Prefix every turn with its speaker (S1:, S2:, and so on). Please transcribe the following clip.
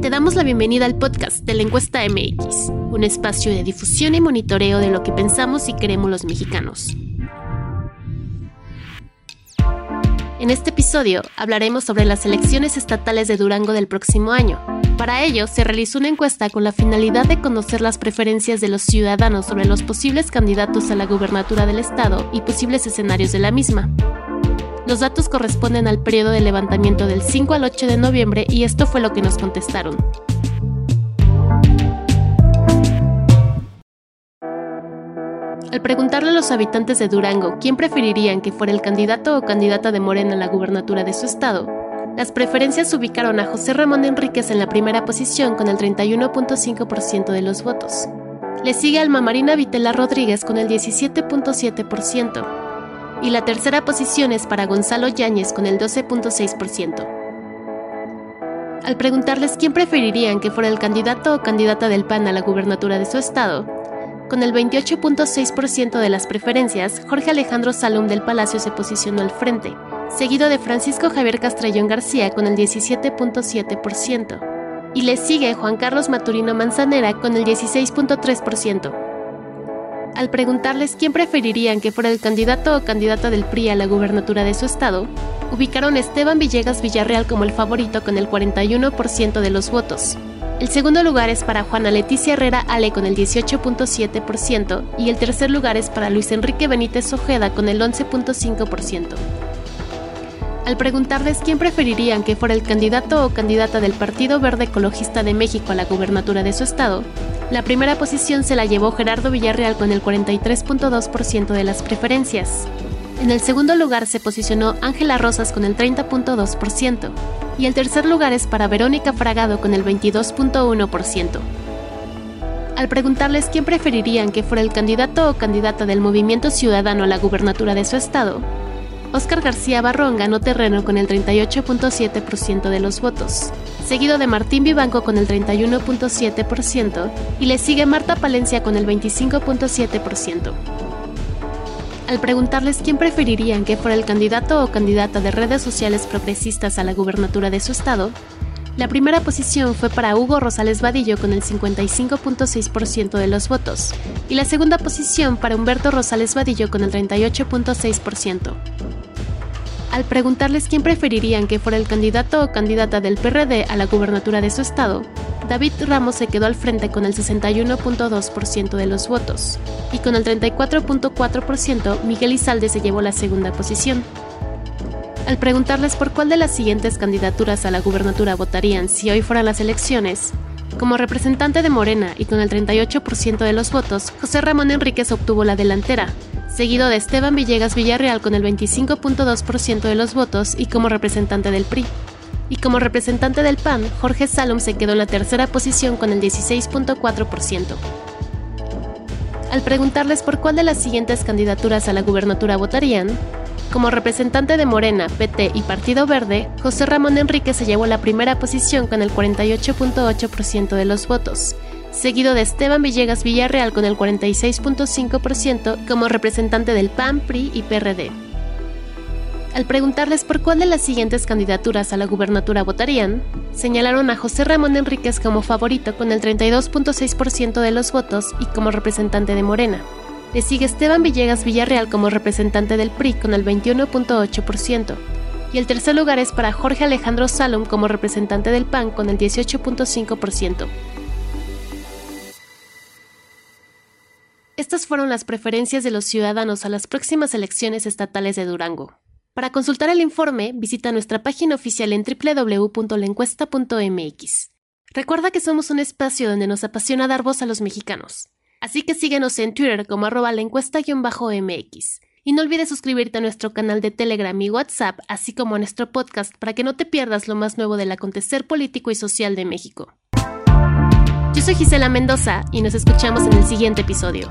S1: Te damos la bienvenida al podcast de la encuesta MX, un espacio de difusión y monitoreo de lo que pensamos y queremos los mexicanos. En este episodio hablaremos sobre las elecciones estatales de Durango del próximo año. Para ello, se realizó una encuesta con la finalidad de conocer las preferencias de los ciudadanos sobre los posibles candidatos a la gubernatura del estado y posibles escenarios de la misma. Los datos corresponden al periodo de levantamiento del 5 al 8 de noviembre y esto fue lo que nos contestaron. Al preguntarle a los habitantes de Durango quién preferirían que fuera el candidato o candidata de Morena a la gubernatura de su estado, las preferencias ubicaron a José Ramón Enríquez en la primera posición con el 31.5% de los votos. Le sigue Alma Marina Vitela Rodríguez con el 17.7% y la tercera posición es para Gonzalo Yáñez con el 12.6%. Al preguntarles quién preferirían que fuera el candidato o candidata del PAN a la gubernatura de su estado, con el 28.6% de las preferencias, Jorge Alejandro Salum del Palacio se posicionó al frente, seguido de Francisco Javier Castrellón García con el 17.7%, y le sigue Juan Carlos Maturino Manzanera con el 16.3%. Al preguntarles quién preferirían que fuera el candidato o candidata del PRI a la gubernatura de su estado, ubicaron a Esteban Villegas Villarreal como el favorito con el 41% de los votos. El segundo lugar es para Juana Leticia Herrera Ale con el 18.7% y el tercer lugar es para Luis Enrique Benítez Ojeda con el 11.5%. Al preguntarles quién preferirían que fuera el candidato o candidata del Partido Verde Ecologista de México a la gubernatura de su estado, la primera posición se la llevó Gerardo Villarreal con el 43.2% de las preferencias. En el segundo lugar se posicionó Ángela Rosas con el 30.2% y el tercer lugar es para Verónica Fragado con el 22.1%. Al preguntarles quién preferirían que fuera el candidato o candidata del Movimiento Ciudadano a la gubernatura de su estado, Óscar García Barrón ganó terreno con el 38.7% de los votos, seguido de Martín Vivanco con el 31.7% y le sigue Marta Palencia con el 25.7%. Al preguntarles quién preferirían que fuera el candidato o candidata de redes sociales progresistas a la gubernatura de su estado, la primera posición fue para Hugo Rosales Vadillo con el 55.6% de los votos y la segunda posición para Humberto Rosales Vadillo con el 38.6%. Al preguntarles quién preferirían que fuera el candidato o candidata del PRD a la gubernatura de su estado, David Ramos se quedó al frente con el 61.2% de los votos, y con el 34.4% Miguel Izalde se llevó la segunda posición. Al preguntarles por cuál de las siguientes candidaturas a la gubernatura votarían si hoy fueran las elecciones, como representante de Morena y con el 38% de los votos, José Ramón Enríquez obtuvo la delantera, seguido de Esteban Villegas Villarreal con el 25.2% de los votos y como representante del PRI. Y como representante del PAN, Jorge Salom se quedó en la tercera posición con el 16.4%. Al preguntarles por cuál de las siguientes candidaturas a la gubernatura votarían, como representante de Morena, PT y Partido Verde, José Ramón Enrique se llevó la primera posición con el 48.8% de los votos, seguido de Esteban Villegas Villarreal con el 46.5% como representante del PAN, PRI y PRD. Al preguntarles por cuál de las siguientes candidaturas a la gubernatura votarían, señalaron a José Ramón Enríquez como favorito con el 32.6% de los votos y como representante de Morena. Le sigue Esteban Villegas Villarreal como representante del PRI con el 21.8%, y el tercer lugar es para Jorge Alejandro Salom como representante del PAN con el 18.5%. Estas fueron las preferencias de los ciudadanos a las próximas elecciones estatales de Durango. Para consultar el informe, visita nuestra página oficial en www.lencuesta.mx. Recuerda que somos un espacio donde nos apasiona dar voz a los mexicanos. Así que síguenos en Twitter como arroba la encuesta-mx. Y no olvides suscribirte a nuestro canal de Telegram y WhatsApp, así como a nuestro podcast para que no te pierdas lo más nuevo del acontecer político y social de México. Yo soy Gisela Mendoza y nos escuchamos en el siguiente episodio.